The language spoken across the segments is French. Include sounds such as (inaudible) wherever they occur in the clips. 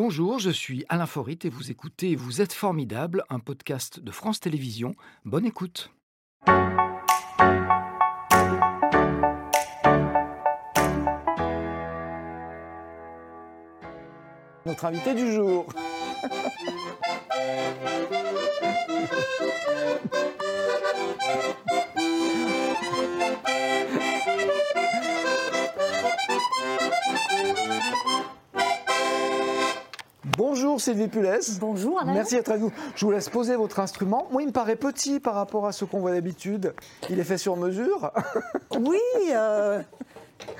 Bonjour, je suis Alain Forit et vous écoutez Vous êtes formidable, un podcast de France Télévisions. Bonne écoute. Notre invité du jour. (laughs) Bonjour Sylvie Pulès. Bonjour Alain. Merci d'être avec nous. Je vous laisse poser votre instrument. Moi, il me paraît petit par rapport à ce qu'on voit d'habitude. Il est fait sur mesure. (laughs) Oui, euh,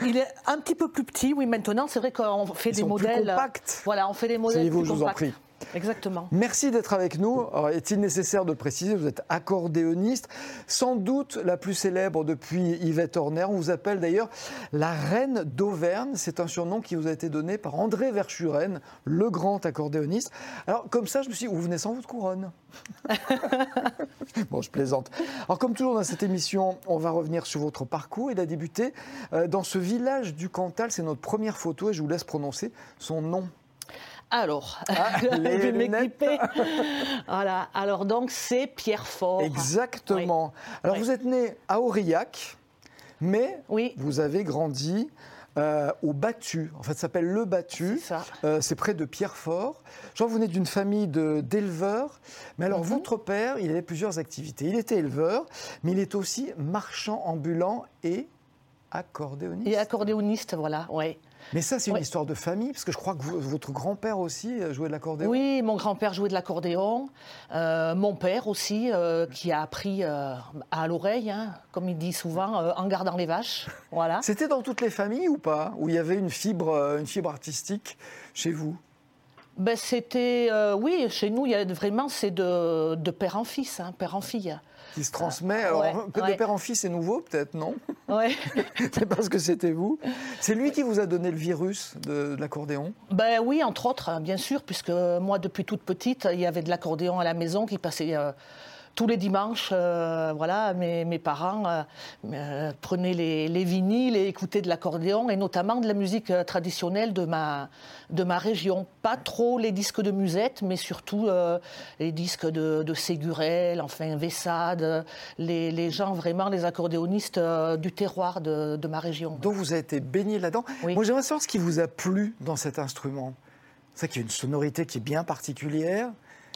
il est un petit peu plus petit. Oui, maintenant, c'est vrai qu'on fait Ils des sont plus modèles. compacts. Voilà, on fait des modèles Asseyez-vous, plus je vous en prie. Exactement. Merci d'être avec nous. Est-il nécessaire de préciser Vous êtes accordéoniste, sans doute la plus célèbre depuis Yvette Horner. On vous appelle d'ailleurs la reine d'Auvergne. C'est un surnom qui vous a été donné par André Verschuren, le grand accordéoniste. Alors, comme ça, je me suis dit, vous venez sans votre couronne (laughs) Bon, je plaisante. Alors, comme toujours dans cette émission, on va revenir sur votre parcours. Il a débuté euh, dans ce village du Cantal. C'est notre première photo et je vous laisse prononcer son nom. Alors, Ah, (laughs) je les m'équiper. (laughs) voilà. Alors donc, c'est Pierre Fort. Exactement. Alors Oui. vous êtes né à Aurillac, mais Oui. vous avez grandi euh, au Battu. En fait, ça s'appelle le Battu. C'est ça. Euh, c'est près de Pierrefort. Que vous venez d'une famille de- d'éleveurs. Mais alors, Mhm. votre père, il avait plusieurs activités. Il était éleveur, mais il est aussi marchand ambulant et accordéoniste. Et accordéoniste, voilà. Ouais. Mais ça, c'est une Ouais. histoire de famille, parce que je crois que vous- votre grand-père aussi euh, jouait de l'accordéon. Oui, mon grand-père jouait de l'accordéon. Euh, mon père aussi, euh, qui a appris euh, à l'oreille, hein, comme il dit souvent, en gardant les vaches. Voilà. (laughs) C'était dans toutes les familles ou pas? Où il y avait une fibre, une fibre artistique chez vous? Ben, c'était, oui, chez nous, il y a vraiment, c'est de, de père en fils, hein, père en fille. Qui se transmet. Alors, ouais, que de père en fils, c'est nouveau, peut-être, non (laughs) Ouais. (laughs) C'est parce que c'était vous. C'est lui qui vous a donné le virus de, de l'accordéon Ben oui, entre autres, hein, bien sûr, puisque moi, depuis toute petite, il y avait de l'accordéon à la maison qui passait euh, tous les dimanches. euh, voilà, mes, mes parents euh, euh, prenaient les, les vinyles et écoutaient de l'accordéon, et notamment de la musique traditionnelle de ma, de ma région. Pas trop les disques de musette, mais surtout euh, les disques de, de Ségurel, enfin Vessade, les, les gens vraiment, les accordéonistes du terroir de, de ma région. Donc vous avez été baigné là-dedans. Oui. Moi, j'aimerais savoir ce qui vous a plu dans cet instrument. C'est vrai qu'il y a une sonorité qui est bien particulière.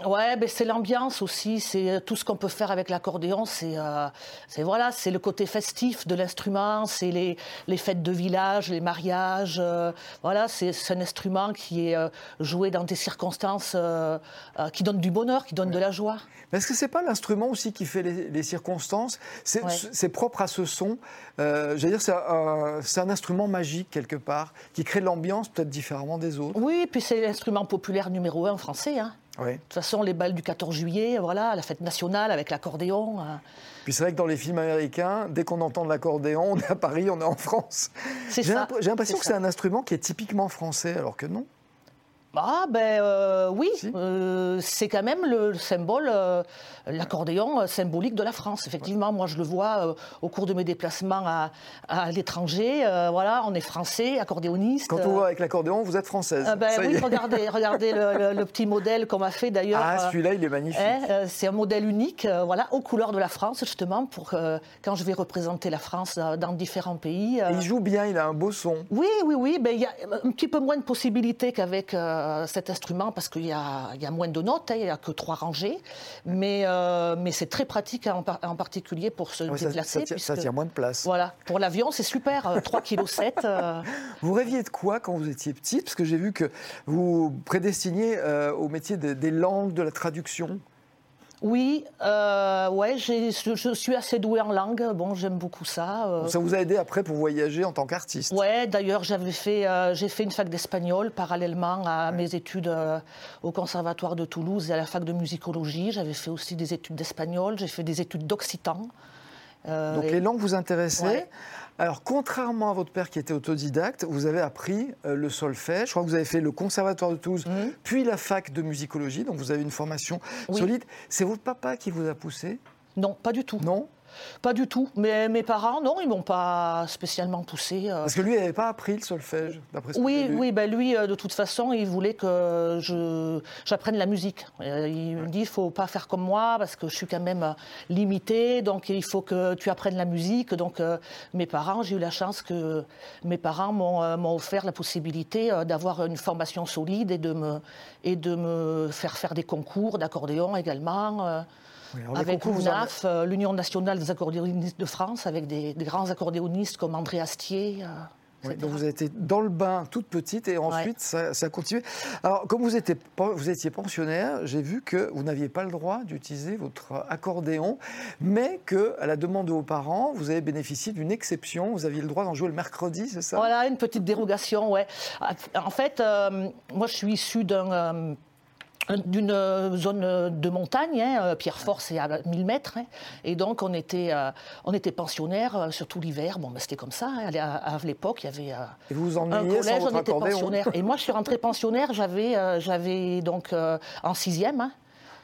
Ouais, ben c'est l'ambiance aussi, c'est euh, tout ce qu'on peut faire avec l'accordéon, c'est euh, c'est voilà, c'est le côté festif de l'instrument, c'est les, les fêtes de village, les mariages, euh, voilà, c'est un instrument qui est euh, joué dans des circonstances qui donnent du bonheur, qui donnent de la joie. Mais est-ce que c'est pas l'instrument aussi qui fait les, les circonstances? C'est Ouais. propre à ce son. J'allais dire, c'est un, instrument magique quelque part qui crée l'ambiance peut-être différemment des autres. Oui, puis c'est l'instrument populaire numéro un français. Hein. Oui. De toute façon, les balles du 14 juillet, voilà, la fête nationale avec l'accordéon. euh, Puis c'est vrai que dans les films américains, dès qu'on entend de l'accordéon, on est à Paris, on est en France. C'est J'ai ça, l'imp- j'ai l'impression que c'est un instrument qui est typiquement français, alors que non. Ah ben euh, oui, Si. euh, c'est quand même le symbole, euh, l'accordéon symbolique de la France. Effectivement, moi je le vois au cours de mes déplacements à, à l'étranger. voilà, on est français, accordéoniste. Quand on voit avec l'accordéon, vous êtes française. Ah ben Ça oui, regardez, regardez le, le- le petit modèle qu'on m'a fait d'ailleurs. Ah, celui-là, il est magnifique. hein, c'est un modèle unique, voilà, aux couleurs de la France justement, pour que, quand je vais représenter la France dans différents pays. il joue bien, il a un beau son. oui, oui, oui. Ben, il y a un petit peu moins de possibilités qu'avec euh, cet instrument parce qu'il y y a moins de notes, hein, il n'y a que trois rangées. Mais, euh, mais c'est très pratique en, par- en particulier pour se ça, déplacer. ça tient, ça tient moins de place. Voilà, pour l'avion, c'est super. euh, 3,7 kg. (laughs) Vous rêviez de quoi quand vous étiez petite? Parce que j'ai vu que vous prédestiniez euh, au métier des- des langues, de la traduction. Oui, euh, ouais, je, je suis assez douée en langue. Bon, j'aime beaucoup ça. euh. Ça vous a aidé après pour voyager en tant qu'artiste? Ouais, d'ailleurs, j'avais fait, euh, j'ai fait une fac d'espagnol parallèlement à mes études au Conservatoire de Toulouse et à la fac de musicologie. J'avais fait aussi des études d'espagnol, j'ai fait des études d'occitan. Donc et- les langues vous intéressaient? Ouais. Alors, contrairement à votre père qui était autodidacte, vous avez appris euh, le solfège. Je crois que vous avez fait le Conservatoire de Toulouse, Mhm. puis la fac de musicologie. Donc, vous avez une formation Oui. solide. C'est votre papa qui vous a poussé? Non, pas du tout. Non? Pas du tout. Mais mes parents, non, ils m'ont pas spécialement poussé. Euh. Parce que lui, il n'avait pas appris le solfège, d'après ce Oui, que oui, ben lui, de toute façon, il voulait que je, j'apprenne la musique. Il me dit, il faut pas faire comme moi parce que je suis quand même limité, donc il faut que tu apprennes la musique. Donc mes parents, j'ai eu la chance que mes parents m'ont, m'ont offert la possibilité d'avoir une formation solide et de me, et de me faire faire des concours d'accordéon également. Euh, avec l'UNAF, euh, l'Union nationale des accordéonistes de France, avec des, grands accordéonistes comme André Astier. Euh, donc vous avez été dans le bain toute petite et ensuite ça, a continué. Alors comme vous étiez, vous étiez pensionnaire, j'ai vu que vous n'aviez pas le droit d'utiliser votre accordéon, mais que à la demande de vos parents, vous avez bénéficié d'une exception. Vous aviez le droit d'en jouer le mercredi, c'est ça? Voilà, une petite dérogation, ouais. En fait, moi je suis issu d'un d'une euh, zone de montagne, hein, euh, Pierrefort c'est à 1000 mètres, hein. et donc on était, euh, on était pensionnaires, surtout l'hiver, bon ben, c'était comme ça, hein. à, l'époque il y avait et vous vous un collège, on était pensionnaires, (laughs) et moi je suis rentrée pensionnaire, j'avais, j'avais donc en sixième,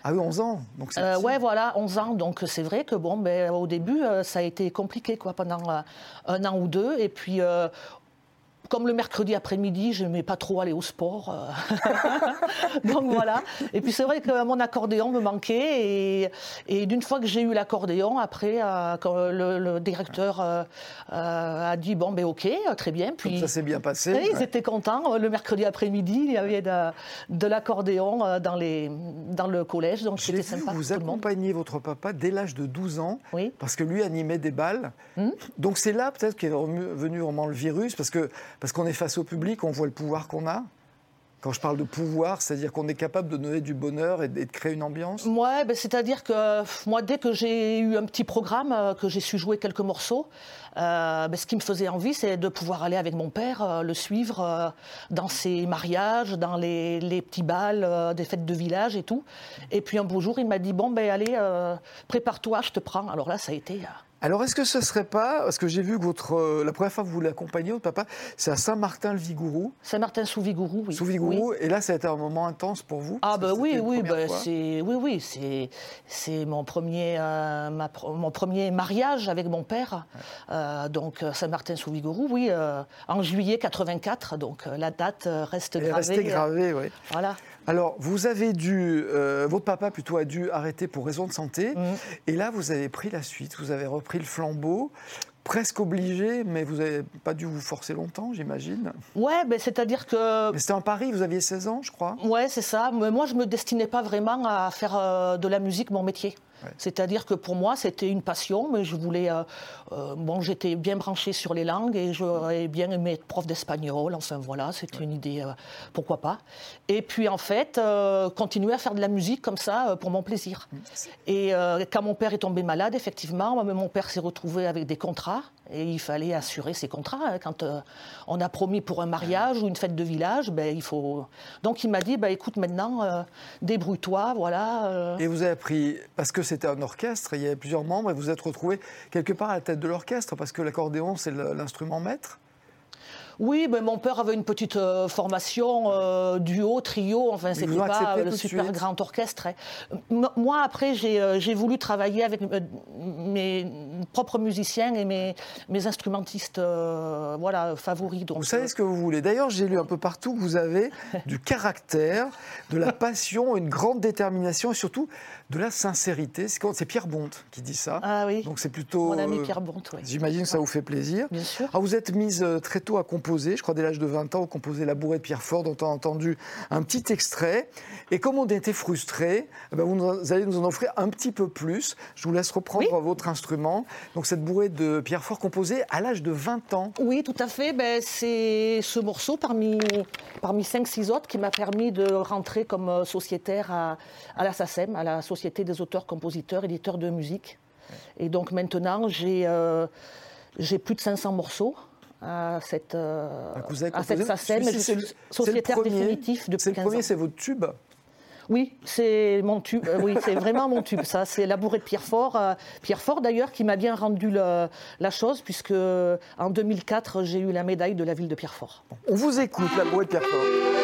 ah oui, 11 ans. Donc ouais, voilà, 11 ans. Donc c'est vrai que bon, ben, au début, ça a été compliqué quoi, pendant un an ou deux. Et puis comme le mercredi après-midi, je n'aimais pas trop aller au sport. Euh. (laughs) Donc voilà. Et puis c'est vrai que mon accordéon me manquait. Et, d'une fois que j'ai eu l'accordéon, après, euh, quand le, directeur euh, a dit Bon, ben ok, très bien. Puis, ça s'est bien passé. ils étaient contents. Le mercredi après-midi, il y avait de, l'accordéon dans, dans le collège. Donc c'était sympa. Vous accompagnez votre papa dès l'âge de 12 ans. Oui. Parce que lui animait des balles. Hmm. Donc c'est là peut-être qu'est venu vraiment le virus. Parce que parce qu'on est face au public, on voit le pouvoir qu'on a quand je parle de pouvoir, c'est-à-dire qu'on est capable de donner du bonheur et de créer une ambiance Ouais, ben c'est-à-dire que moi, dès que j'ai eu un petit programme, euh, que j'ai su jouer quelques morceaux, euh, ben, ce qui me faisait envie, c'est de pouvoir aller avec mon père, euh, le suivre dans ses mariages, dans les, petits bals, des fêtes de village et tout. Et puis un beau jour, il m'a dit Bon, ben allez, prépare-toi, je te prends. Alors là, ça a été. Alors, est-ce que ce serait pas, parce que j'ai vu que votre, euh, la première fois que vous l'accompagnez, votre papa, c'est à Saint-Martin-le-Vigourou. Saint-Martin-sous-Vigourou, oui. Sous-Vigourou, et là, ça a été un moment intense pour vous? Ah, ben oui, oui, bah, c'est, oui, oui, c'est, c'est mon, premier, euh, mon premier mariage avec mon père. Euh, donc, Saint-Martin-sous-Vigourou, oui, en juillet 84, donc la date reste gravée. Restée gravée, oui. Voilà. Alors, vous avez dû, euh, votre papa plutôt a dû arrêter pour raison de santé, mmh. et là, vous avez pris la suite, vous avez repris le flambeau presque obligé, mais vous n'avez pas dû vous forcer longtemps, j'imagine. Ouais, ben c'est-à-dire que. Mais c'était en Paris, vous aviez 16 ans, je crois. Ouais, c'est ça. Mais moi, je me destinais pas vraiment à faire euh, de la musique mon métier. C'est-à-dire que pour moi, c'était une passion, mais je voulais. Euh, euh, bon, j'étais bien branchée sur les langues et j'aurais bien aimé être prof d'espagnol. Enfin voilà, c'était une idée, euh, pourquoi pas. Et puis en fait, continuer à faire de la musique comme ça pour mon plaisir. Mm. Et quand mon père est tombé malade, effectivement, mon père s'est retrouvé avec des contrats et il fallait assurer ses contrats. Hein. Quand on a promis pour un mariage ou une fête de village, ben, il faut. Donc il m'a dit bah, écoute, maintenant, débrouille-toi, voilà. Et vous avez appris, parce que c'était un orchestre, il y avait plusieurs membres, et vous êtes retrouvé quelque part à la tête de l'orchestre, parce que l'accordéon, c'est l'instrument maître? Oui, mais mon père avait une petite euh, formation euh, duo, trio, enfin c'était pas le super grand orchestre. Hein. Moi après euh, j'ai voulu travailler avec mes propres musiciens et mes, mes instrumentistes voilà, favoris. Donc, vous savez ce que vous voulez. D'ailleurs j'ai lu un peu partout que vous avez du caractère, de la passion, une grande détermination et surtout de la sincérité. C'est Pierre Bonte qui dit ça. Ah oui. Donc c'est plutôt. Mon ami Pierre Bonte, oui. J'imagine que ça vous fait plaisir. Bien sûr. Alors vous êtes mise très tôt à composer je crois dès l'âge de 20 ans, vous composez La bourrée de Pierrefort, dont on a entendu un petit extrait. Et comme on était frustrés, eh ben, vous allez nous en offrir un petit peu plus. Je vous laisse reprendre votre instrument. Donc cette bourrée de Pierrefort composée à l'âge de 20 ans. Oui, tout à fait. Ben, c'est ce morceau parmi, parmi 5-6 autres qui m'a permis de rentrer comme euh, sociétaire à, à la SACEM, à la Société des auteurs, compositeurs, éditeurs de musique. Et donc maintenant, j'ai euh, j'ai plus de 500 morceaux à cette, euh, à cette SACEM. Sociétaire définitif depuis 15 ans. C'est le premier, c'est votre tube oui, c'est mon tube. Euh, oui, c'est vraiment mon tube. Ça, c'est la bourrée de Pierrefort. Euh, Pierrefort, d'ailleurs, qui m'a bien rendu la chose, puisque en 2004, j'ai eu la médaille de la ville de Pierrefort. On vous écoute, la bourrée de Pierrefort.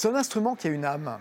C'est un instrument qui a une âme.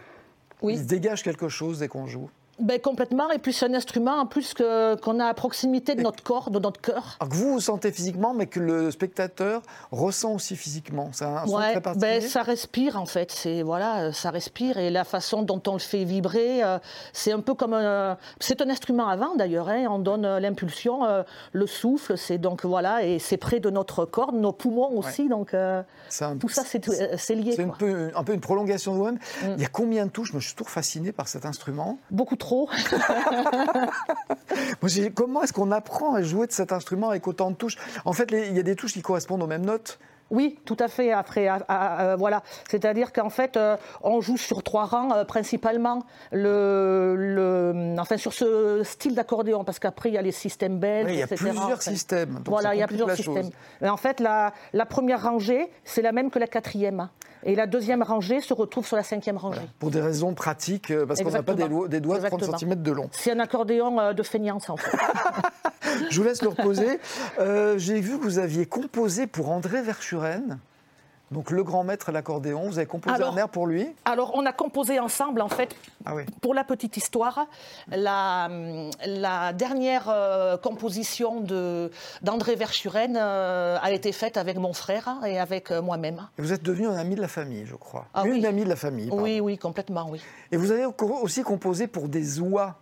Oui. Il dégage quelque chose dès qu'on joue. Ben, complètement, et puis c'est un instrument en plus qu'on a à proximité de notre corps, de notre cœur. Alors que vous vous sentez physiquement, mais que le spectateur ressent aussi physiquement. C'est un son Ouais, très particulier. ben, ça respire en fait, c'est voilà, ça respire et la façon dont on le fait vibrer, euh, c'est un peu comme un, c'est un instrument à vent d'ailleurs, hein, on donne euh, l'impulsion, euh, le souffle, c'est donc voilà et c'est près de notre corps, de nos poumons aussi, donc euh, C'est un- tout ça c'est lié. C'est un. Mm. peu, un peu une prolongation de vous-même. Il y a combien de touches? Je suis toujours fasciné par cet instrument. Beaucoup trop. (laughs) Comment est-ce qu'on apprend à jouer de cet instrument avec autant de touches? En fait, il y a des touches qui correspondent aux mêmes notes. Oui, tout à fait. Après, à- à- euh, voilà, c'est-à-dire qu'en fait, euh, on joue sur trois rangs euh, principalement. Le, le- enfin, sur ce style d'accordéon, parce qu'après il y a les systèmes belges, Oui, il y a etc. plusieurs systèmes. donc voilà, il y a plusieurs systèmes. Mais en fait, la, la première rangée, c'est la même que la quatrième, et la deuxième rangée se retrouve sur la cinquième rangée. Pour des raisons pratiques, parce qu'on n'a pas des, des doigts de 30 Exactement. cm de long. C'est un accordéon de feignance en fait. (laughs) (laughs) Je vous laisse le reposer. Euh, J'ai vu que vous aviez composé pour André Verschuren, donc le grand maître de l'accordéon. Vous avez composé Alors- un air pour lui. Alors, on a composé ensemble en fait Ah oui. Pour la petite histoire, la, la dernière euh, composition d'André Verschuren euh, a été faite avec mon frère et avec euh, moi-même. Vous êtes devenu un ami de la famille, je crois. Ah Une oui. amie de la famille. pardon. Oui, oui, complètement, oui. Et vous avez au- aussi composé pour des oies.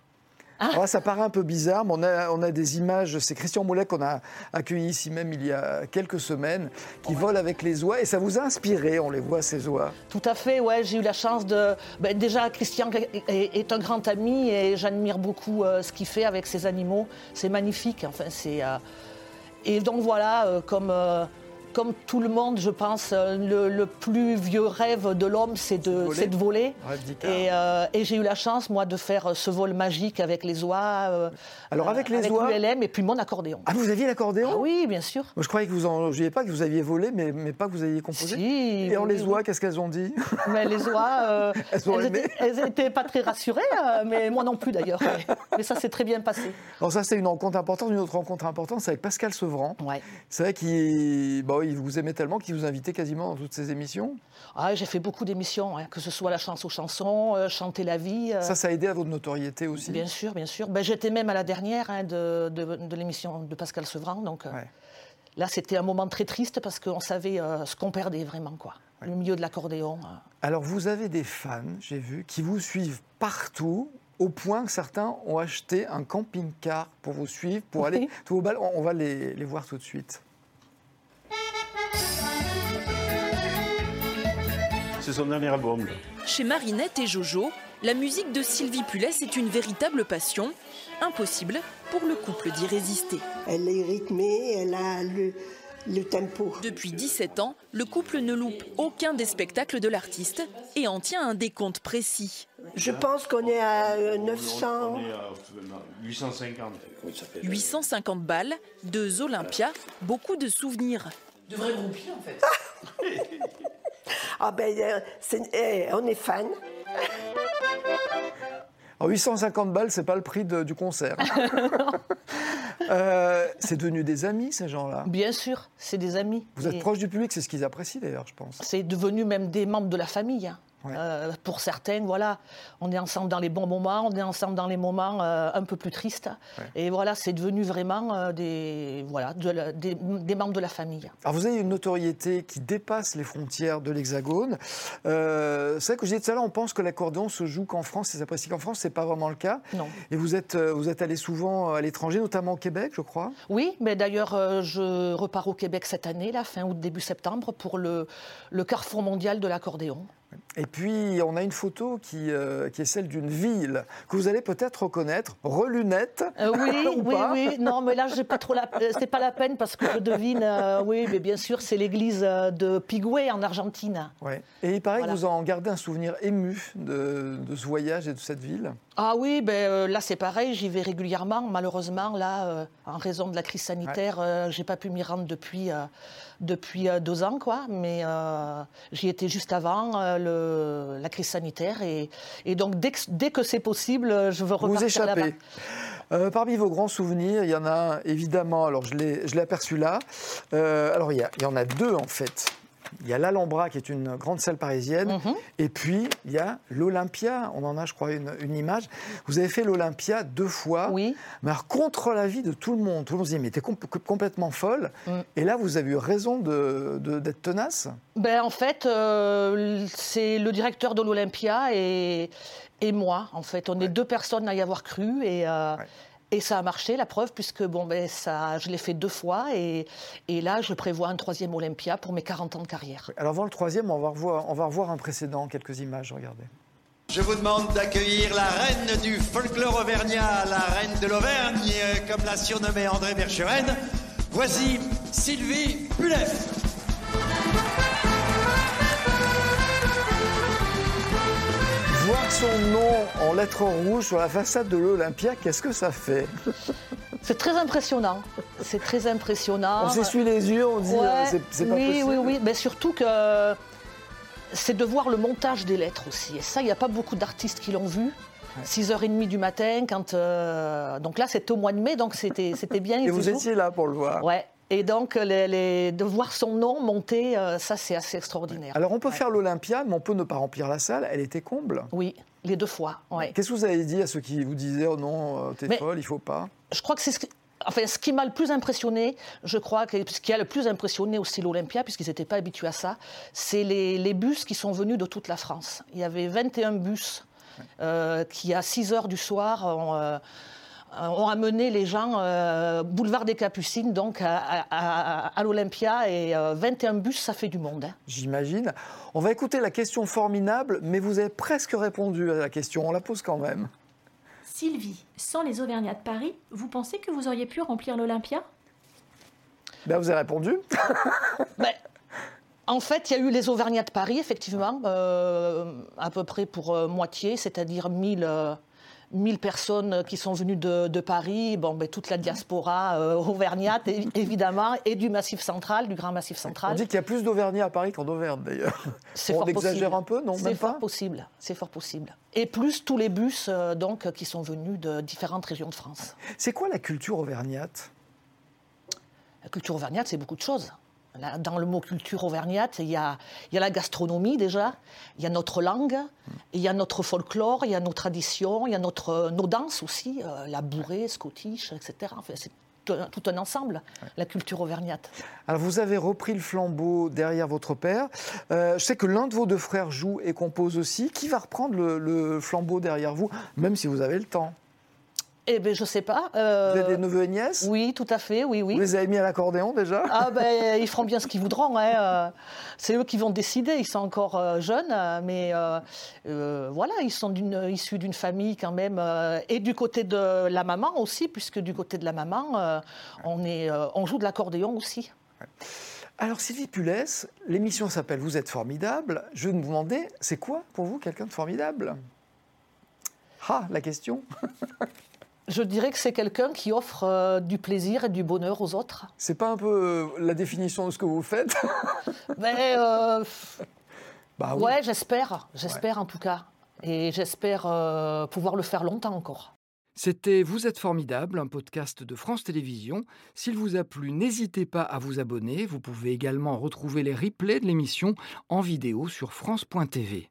Ah. Alors là, ça paraît un peu bizarre, mais on a, on a des images. C'est Christian Moulet qu'on a accueilli ici même il y a quelques semaines, qui vole avec les oies. Et ça vous a inspiré, on les voit, ces oies? Tout à fait, ouais, j'ai eu la chance de... ben, déjà, Christian est, est un grand ami et j'admire beaucoup euh, ce qu'il fait avec ses animaux. C'est magnifique, enfin, c'est... euh, Et donc voilà, euh, comme, comme tout le monde, je pense, euh, le, le plus vieux rêve de l'homme, c'est de, voler. de. Et, euh, et j'ai eu la chance, moi, de faire euh, ce vol magique avec les oies. euh, Alors, avec les avec oies- l'ULM et puis mon accordéon. Ah, vous aviez l'accordéon Ah oui, bien sûr. Moi, Je croyais que vous en jouiez pas, que vous aviez volé, mais, mais pas que vous aviez composé. Si, Et oui, les oui. oies, qu'est-ce qu'elles ont dit (laughs) Mais les oies, euh, (laughs) Elles étaient, elles étaient pas très rassurées, euh, mais moi non plus d'ailleurs. (laughs) Mais ça s'est très bien passé. Alors, ça, c'est une rencontre importante. Une autre rencontre importante, c'est avec Pascal Sevran. Ouais. C'est vrai qu'il bon, vous aimait tellement qu'il vous invitait quasiment dans toutes ses émissions? Ah, j'ai fait beaucoup d'émissions, hein, que ce soit la chance aux chansons, euh, chanter la vie. euh, Ça, ça a aidé à votre notoriété aussi? Bien sûr, bien sûr. Ben, J'étais même à la dernière hein, de, de- de l'émission de Pascal Sevran. Donc euh, Ouais. là, c'était un moment très triste parce qu'on savait euh, ce qu'on perdait vraiment. Quoi. Le milieu de l'accordéon. euh. Alors, vous avez des fans, j'ai vu, qui vous suivent partout, au point que certains ont acheté un camping-car pour vous suivre, pour aller tout au bal. On on va les, les voir tout de suite. C'est son dernier album. Chez Marinette et Jojo, la musique de Sylvie Pulès est une véritable passion. Impossible pour le couple d'y résister. Elle est rythmée, elle a le, le tempo. Depuis 17 ans, le couple ne loupe aucun des spectacles de l'artiste et en tient un décompte précis. Je pense qu'on est à euh, 900. On est à 850. 850 balles, deux Olympia, beaucoup de souvenirs. De vrais groupies en fait. (laughs) Ah ben, euh, c'est- eh, on est fan. Alors, 850 balles, c'est pas le prix de- du concert. (laughs) Euh, c'est devenu des amis, ces gens-là? Bien sûr, c'est des amis. Vous êtes Et proche du public, c'est ce qu'ils apprécient d'ailleurs, je pense. C'est devenu même des membres de la famille. hein. Ouais. Euh, pour certains, voilà, on est ensemble dans les bons moments, on est ensemble dans les moments euh, un peu plus tristes. Et voilà, c'est devenu vraiment euh, des, voilà, de la- des, des membres de la famille. Alors vous avez une notoriété qui dépasse les frontières de l'Hexagone. C'est vrai que je disais tout à l'heure, on pense que l'accordéon se joue qu'en France, et s'apprécie qu'en France, c'est pas vraiment le cas. Non. Et vous êtes, vous êtes allé souvent à l'étranger, notamment au Québec, je crois. Oui, mais d'ailleurs, je repars au Québec cette année, la fin août, début septembre, pour le, le Carrefour mondial de l'accordéon. Et puis on a une photo qui, euh, qui est celle d'une ville que vous allez peut-être reconnaître, Relunette. Euh, oui, (laughs) Ou oui, pas oui. Non, mais là, j'ai pas trop la... euh, c'est pas la peine parce que je devine. euh, oui, mais bien sûr, c'est l'église de Pigoué en Argentine. Ouais. Et il paraît Voilà. que vous en gardez un souvenir ému de, de ce voyage et de cette ville. Ah oui, ben euh, là c'est pareil, j'y vais régulièrement. Malheureusement, là, euh, en raison de la crise sanitaire, euh, j'ai pas pu m'y rendre depuis, euh, depuis deux ans, quoi. Mais j'y étais juste avant le- la crise sanitaire. Et, et donc, dès que, dès que c'est possible, je veux Vous repartir là-bas. échappez. Parmi vos grands souvenirs, il y en a un, évidemment, alors je l'ai je l'ai aperçu là. Alors il y, a- il y en a deux en fait. Il y a l'Alhambra, qui est une grande salle parisienne. Mhm. Et puis, il y a l'Olympia. On en a, je crois, une, une image. Vous avez fait l'Olympia deux fois. Oui. Mais alors, contre l'avis de tout le monde. Tout le monde se dit, mais t'es com- complètement folle. Mm. Et là, vous avez eu raison de- de- d'être tenace. Ben, en fait, euh, c'est le directeur de l'Olympia et, et moi. En fait, on est deux personnes à y avoir cru et, euh, Ouais. Et ça a marché, la preuve, puisque bon, ben, ça, je l'ai fait deux fois et, et là, je prévois un troisième Olympia pour mes 40 ans de carrière. Alors, avant le troisième, on va revoir, on va revoir un précédent, quelques images. Regardez. Je vous demande d'accueillir la reine du folklore auvergnat, la reine de l'Auvergne, comme l'a surnommée André Vercheren. Voici Sylvie Pulef. Voir son nom en lettres rouges sur la façade de l'Olympia, qu'est-ce que ça fait? C'est très impressionnant. C'est très impressionnant. On s'essuie les yeux, on dit Ouais, euh, c'est- pas oui, possible. oui, oui, mais surtout que c'est de voir le montage des lettres aussi. Et ça, il n'y a pas beaucoup d'artistes qui l'ont vu. 6h30 du matin, quand. euh, Donc là, c'était au mois de mai, donc c'était bien. Et vous étiez là pour le voir. Ouais. Et donc, les- les- de voir son nom monter, euh, ça, c'est assez extraordinaire. Alors on peut faire l'Olympia, mais on peut ne pas remplir la salle. Elle était comble. Oui, les deux fois. Ouais. Qu'est-ce que vous avez dit à ceux qui vous disaient oh non, euh, t'es Mais- folle, il faut pas? je crois que c'est ce qui, enfin, ce qui m'a le plus impressionné, je crois que ce qui a le plus impressionné aussi l'Olympia, puisqu'ils n'étaient pas habitués à ça, c'est les, les bus qui sont venus de toute la France. Il y avait 21 bus euh, qui, à 6 heures du soir, ont, euh, ont amené les gens euh, boulevard des Capucines, donc à, à- à- à l'Olympia, et euh, 21 bus, ça fait du monde. hein. J'imagine. On va écouter la question formidable, mais vous avez presque répondu à la question. On la pose quand même. Sylvie, sans les Auvergnats de Paris, vous pensez que vous auriez pu remplir l'Olympia? Ben, vous avez répondu. (laughs) Ben, en fait, il y a eu les Auvergnats de Paris, effectivement, euh, à peu près pour euh, moitié, c'est-à-dire 1000, euh, 1000 personnes qui sont venues de, de Paris, bon, ben, toute la diaspora euh, auvergnate, évidemment, et du Massif central, du Grand Massif On central. dit qu'il y a plus d'Auvergnats à Paris qu'en Auvergne d'ailleurs. C'est On fort exagère possible. un peu, non C'est fort pas possible. C'est fort possible. Et plus tous les bus euh, donc qui sont venus de différentes régions de France. C'est quoi la culture auvergnate? La culture auvergnate, c'est beaucoup de choses. Dans le mot culture auvergnate, il y, a, la gastronomie déjà, il y a notre langue, il y a notre folklore, il y a nos traditions, il y a notre, nos danses aussi, euh, la bourrée, scottish, etc. Enfin, c'est tout un, ensemble, la culture auvergnate. Alors vous avez repris le flambeau derrière votre père. Euh, je sais que l'un de vos deux frères joue et compose aussi. Qui va reprendre le flambeau derrière vous, même si vous avez le temps? Eh bien, je sais pas. Vous euh, avez des neveux et nièces? oui, tout à fait, oui, oui. Vous les avez mis à l'accordéon déjà? Ah ben, (laughs) ils feront bien ce qu'ils voudront. hein, euh, C'est eux qui vont décider. Ils sont encore euh, jeunes, mais euh, voilà, ils sont d'une- issus d'une famille quand même, euh, et du côté de la maman aussi, puisque du côté de la maman, on, est, on joue de l'accordéon aussi. Alors Sylvie Pulès, l'émission s'appelle Vous êtes formidable. Je vais me demander, c'est quoi pour vous quelqu'un de formidable? Ah, la question (laughs) Je dirais que c'est quelqu'un qui offre euh, du plaisir et du bonheur aux autres. C'est pas un peu euh, la définition de ce que vous faites? Mais (laughs) euh, Bah oui. ouais, j'espère, j'espère en tout cas, et j'espère euh, pouvoir le faire longtemps encore. C'était Vous êtes formidable, un podcast de France Télévisions. S'il vous a plu, n'hésitez pas à vous abonner. Vous pouvez également retrouver les replays de l'émission en vidéo sur France.tv.